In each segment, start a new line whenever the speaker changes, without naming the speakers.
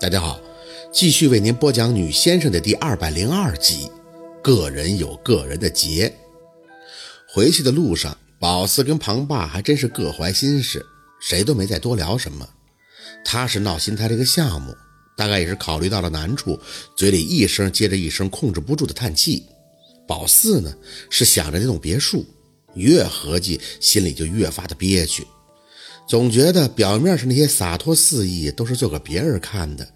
大家好，继续为您播讲《女先生》的第二百零二集。个人有个人的劫。回去的路上，宝四跟庞爸还真是各怀心事，谁都没再多聊什么。他是闹心，他这个项目大概也是考虑到了难处，嘴里一声接着一声控制不住的叹气。宝四呢，是想着那栋别墅，越合计心里就越发的憋屈。总觉得表面上那些洒脱肆意都是做给别人看的，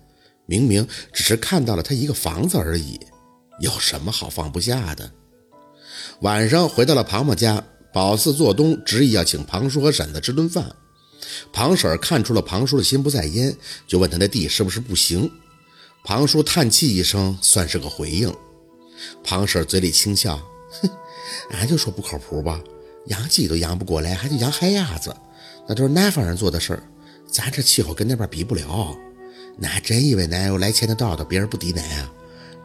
明明只是看到了他一个房子而已，有什么好放不下的？晚上回到了庞庞家，宝四做东执意要请庞叔和婶子吃顿饭。庞婶看出了庞叔的心不在焉，就问他那地是不是不行。庞叔叹气一声，算是个回应。庞婶嘴里轻笑：“哼，俺就说不靠谱吧，养鸡都养不过来，还得养海鸭子。”那都是南方人做的事儿，咱这气候跟那边比不了。那真以为咱有来钱的道道，别人不敌咱啊？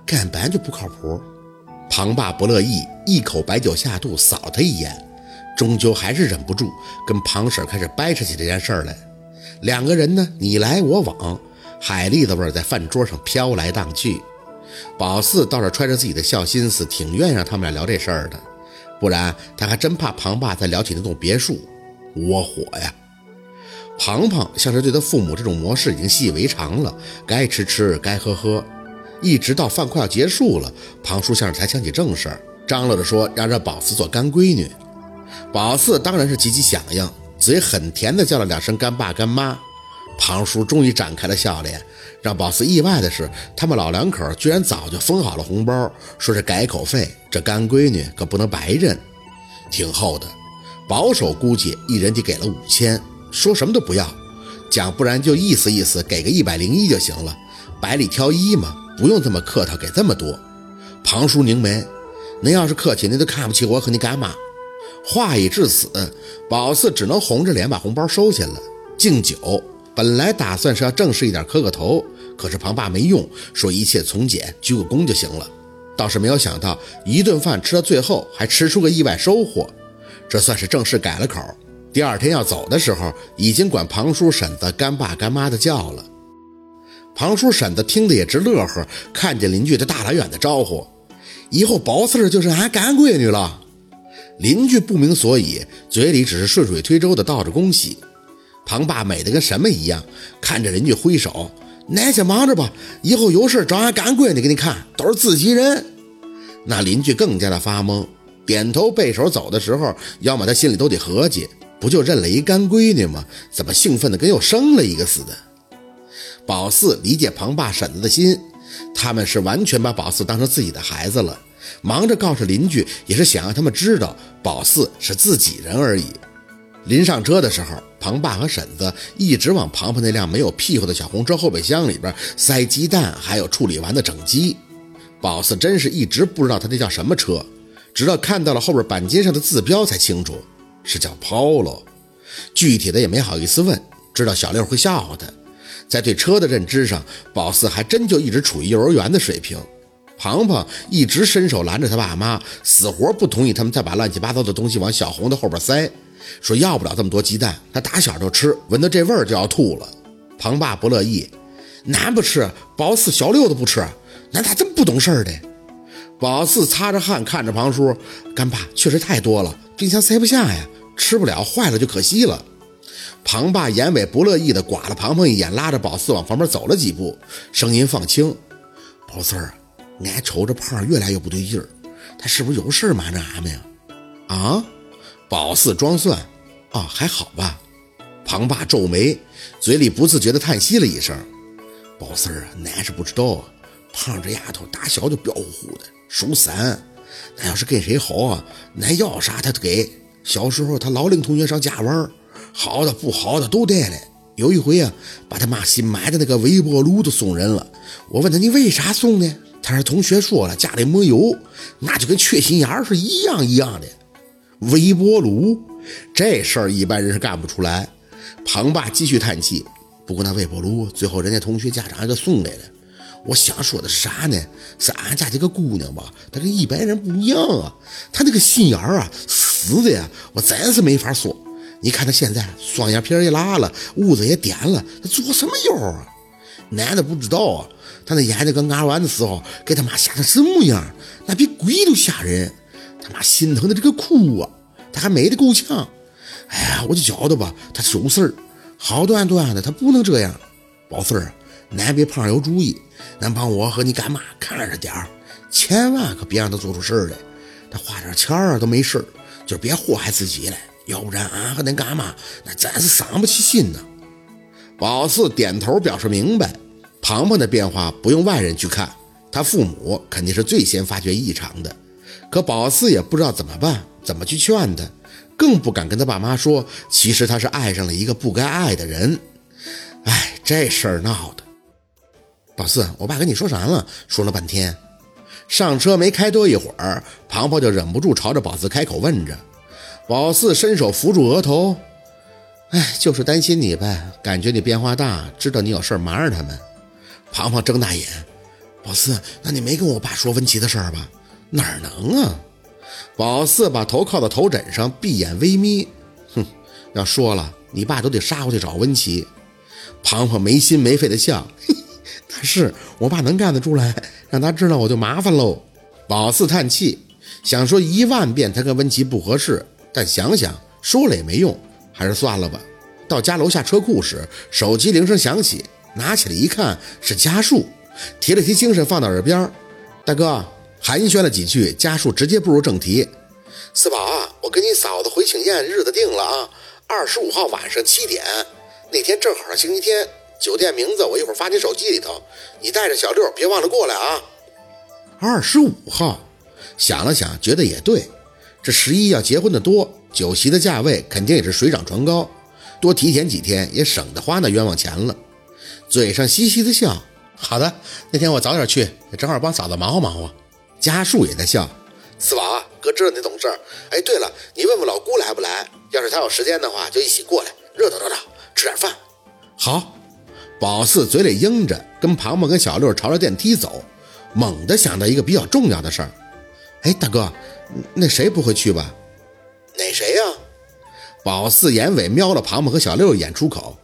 根本就不靠谱。庞爸不乐意，一口白酒下肚，扫他一眼，终究还是忍不住跟庞婶开始掰扯起这件事儿来。两个人呢，你来我往，海蛎子味在饭桌上飘来荡去。宝四倒是揣着自己的小心思，挺愿意让他们俩聊这事儿的，不然他还真怕庞爸再聊起那栋别墅。窝火呀！庞庞像是对他父母这种模式已经习以为常了，该吃吃，该喝喝，一直到饭快要结束了，庞叔像是才想起正事儿，张罗着说让这宝四做干闺女。宝四当然是积极响应，嘴很甜的叫了两声干爸干妈。庞叔终于展开了笑脸，让宝四意外的是，他们老两口居然早就封好了红包，说是改口费，这干闺女可不能白认，挺厚的。保守估计，一人得给了五千，说什么都不要，讲不然就意思意思，给个一百零一就行了，百里挑一嘛，不用这么客套，给这么多。庞叔拧眉，您要是客气，您都看不起我和你干妈。话已至此，宝四只能红着脸把红包收下了。敬酒，本来打算是要正式一点磕个头，可是庞爸没用，说一切从简，鞠个躬就行了。倒是没有想到，一顿饭吃到最后，还吃出个意外收获。这算是正式改了口。第二天要走的时候，已经管庞叔婶子干爸干妈的叫了。庞叔婶子听得也直乐呵，看见邻居的大老远的招呼，以后薄四儿就是俺干闺女了。邻居不明所以，嘴里只是顺水推舟的道着恭喜。庞爸美得跟什么一样，看着邻居挥手：“奶先忙着吧，以后有事找俺干闺女给你看，都是自己人。”那邻居更加的发懵。点头背手走的时候，要么他心里都得合计，不就认了一干闺女吗？怎么兴奋的跟又生了一个似的？宝四理解庞爸婶子的心，他们是完全把宝四当成自己的孩子了，忙着告诉邻居，也是想让他们知道宝四是自己人而已。临上车的时候，庞爸和婶子一直往庞庞那辆没有屁股的小红车后备箱里边塞鸡蛋，还有处理完的整鸡。宝四真是一直不知道他那叫什么车。直到看到了后边板金上的字标，才清楚是叫 Polo。具体的也没好意思问，知道小六会笑话他。在对车的认知上，宝四还真就一直处于幼儿园的水平。庞庞一直伸手拦着他爸妈，死活不同意他们再把乱七八糟的东西往小红的后边塞，说要不了这么多鸡蛋，他打小就吃，闻到这味儿就要吐了。庞爸不乐意，俺不吃，宝四、小六都不吃，俺咋这么不懂事儿的？宝四擦着汗看着庞叔，干爸确实太多了，冰箱塞不下呀，吃不了，坏了就可惜了。庞爸眼尾不乐意的刮了庞庞一眼，拉着宝四往旁边走了几步，声音放轻：“宝四儿，俺瞅着胖越来越不对劲儿，他是不是有事瞒着俺们呀？”啊！宝四装蒜：“啊，还好吧。”庞爸皱眉，嘴里不自觉地叹息了一声：“宝四儿啊，俺是不知道啊，胖这丫头打小就彪呼呼的。”手散，那要是跟谁好啊？那要啥他都给。小时候他老领同学上家玩，好的不好的都带来。有一回啊，把他妈新买的那个微波炉都送人了。我问他你为啥送呢？他说同学说了家里没有，那就跟缺心眼儿是一样一样的。微波炉这事儿一般人是干不出来。庞爸继续叹气，不过那微波炉最后人家同学家长给送来了。我想说的是啥呢？是俺家这个姑娘吧，她跟一般人不一样啊，她那个心眼儿啊，死的呀，我真是没法说。你看她现在双眼皮也拉了，屋子也点了，她作什么妖啊？男的不知道啊，他那眼睛刚嘎完的时候，给他妈吓成什么样？那比鬼都吓人，他妈心疼的这个哭啊，他还美得够呛。哎呀，我就觉得吧，他收事儿，好端端的，他不能这样。宝四儿，咱别胖有主意，咱帮我和你干妈看着点儿，千万可别让他做出事儿来。他花点钱儿都没事儿，就别祸害自己了，要不然俺和恁干妈那真是伤不起心呐。宝四点头表示明白。庞庞的变化不用外人去看，他父母肯定是最先发觉异常的。可宝四也不知道怎么办，怎么去劝他，更不敢跟他爸妈说，其实他是爱上了一个不该爱的人。哎，这事儿闹的。宝四，我爸跟你说啥了？说了半天。上车没开多一会儿，庞庞就忍不住朝着宝四开口问着。宝四伸手扶住额头，哎，就是担心你呗，感觉你变化大，知道你有事瞒着他们。庞庞睁大眼，宝四，那你没跟我爸说文琪的事儿吧？哪能啊！宝四把头靠在头枕上，闭眼微眯。哼，要说了，你爸都得杀过去找温琪。庞庞没心没肺的笑，那是我爸能干得出来，让他知道我就麻烦喽。宝四叹气，想说一万遍他跟温琪不合适，但想想说了也没用，还是算了吧。到家楼下车库时，手机铃声响起。拿起来一看是家树，提了提精神放到耳边大哥寒暄了几句，家树直接步入正题。四宝啊，我跟你嫂子回庆宴日子定了啊，二十五号晚上七点，那天正好是星期天。酒店名字我一会儿发你手机里头，你带着小六别忘了过来啊。二十五号，想了想觉得也对，这十一要结婚的多，酒席的价位肯定也是水涨船高，多提前几天也省得花那冤枉钱了。嘴上嘻嘻的笑，好的，那天我早点去，正好帮嫂子忙活忙活。家树也在笑，四宝哥知道你懂事。哎，对了，你问问老姑来不来？要是她有时间的话，就一起过来，热闹热闹，吃点饭。好，宝四嘴里应着，跟庞庞跟小六朝着电梯走。猛地想到一个比较重要的事儿，哎，大哥，那谁不会去吧？哪谁呀？宝四眼尾瞄了庞庞和小六一眼，出口。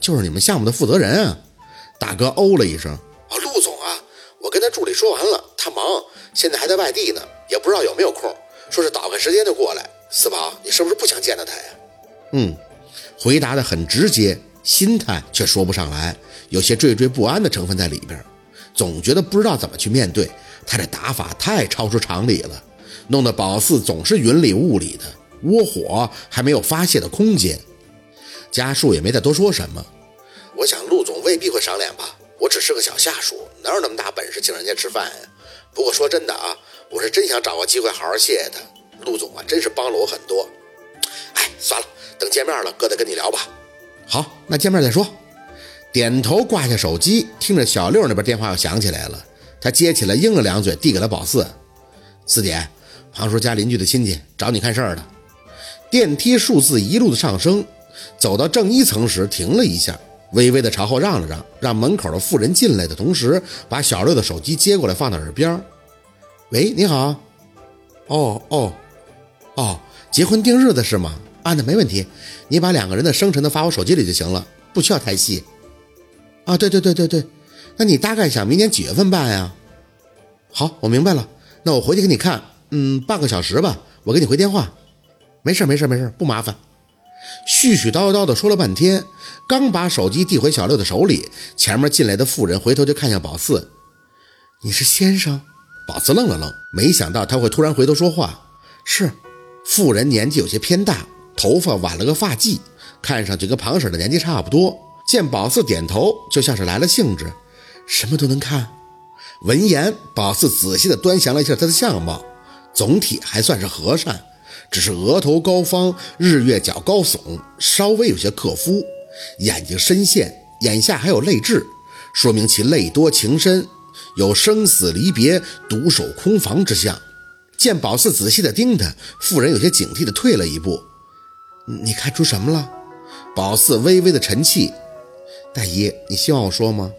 就是你们项目的负责人啊，大哥哦了一声，啊，陆总啊，我跟他助理说完了，现在还在外地呢，也不知道有没有空，说是倒个时间就过来。四宝，你是不是不想见到他呀？嗯，回答的很直接，心态却说不上来，有些惴惴不安的成分在里边，总觉得不知道怎么去面对他这打法太超出常理了，弄得宝四总是云里雾里的，窝火还没有发泄的空间。家树也没再多说什么。我想陆总未必会赏脸吧，我只是个小下属，哪有那么大本事请人家吃饭呀？不过说真的啊，我是真想找个机会好好谢谢他。陆总啊，真是帮了我很多。哎，算了，等见面了，哥再跟你聊吧。好，那见面再说。点头挂下手机，听着小六那边电话又响起来了，他接起来应了两嘴，递给了宝四。四姐，庞叔家邻居的亲戚找你看事儿的。电梯数字一路的上升。走到正一层时，停了一下，微微的朝后让了让，让门口的妇人进来的同时，把小六的手机接过来放到耳边。喂，你好。哦哦哦，结婚定日子是吗？啊，那没问题，你把两个人的生辰都发我手机里就行了，不需要太细。啊，对对对对对，那你大概想明年几月份办呀？好，我明白了，那我回去给你看，嗯，半个小时吧，我给你回电话。没事没事没事，不麻烦。絮絮叨叨的说了半天，刚把手机递回小六的手里，前面进来的妇人回头就看向宝四：“你是先生？”宝四愣了愣，没想到他会突然回头说话。是，妇人年纪有些偏大，头发挽了个发髻，看上去跟庞婶的年纪差不多。见宝四点头，就像是来了兴致，什么都能看。闻言，宝四仔细地端详了一下他的相貌，总体还算是和善。只是额头高方，日月角高耸，稍微有些克夫；眼睛深陷，眼下还有泪痣，说明其泪多情深，有生死离别、独守空房之象。见宝四仔细的盯他，妇人有些警惕的退了一步。你看出什么了？宝四微微的沉气。大姨，你希望我说吗？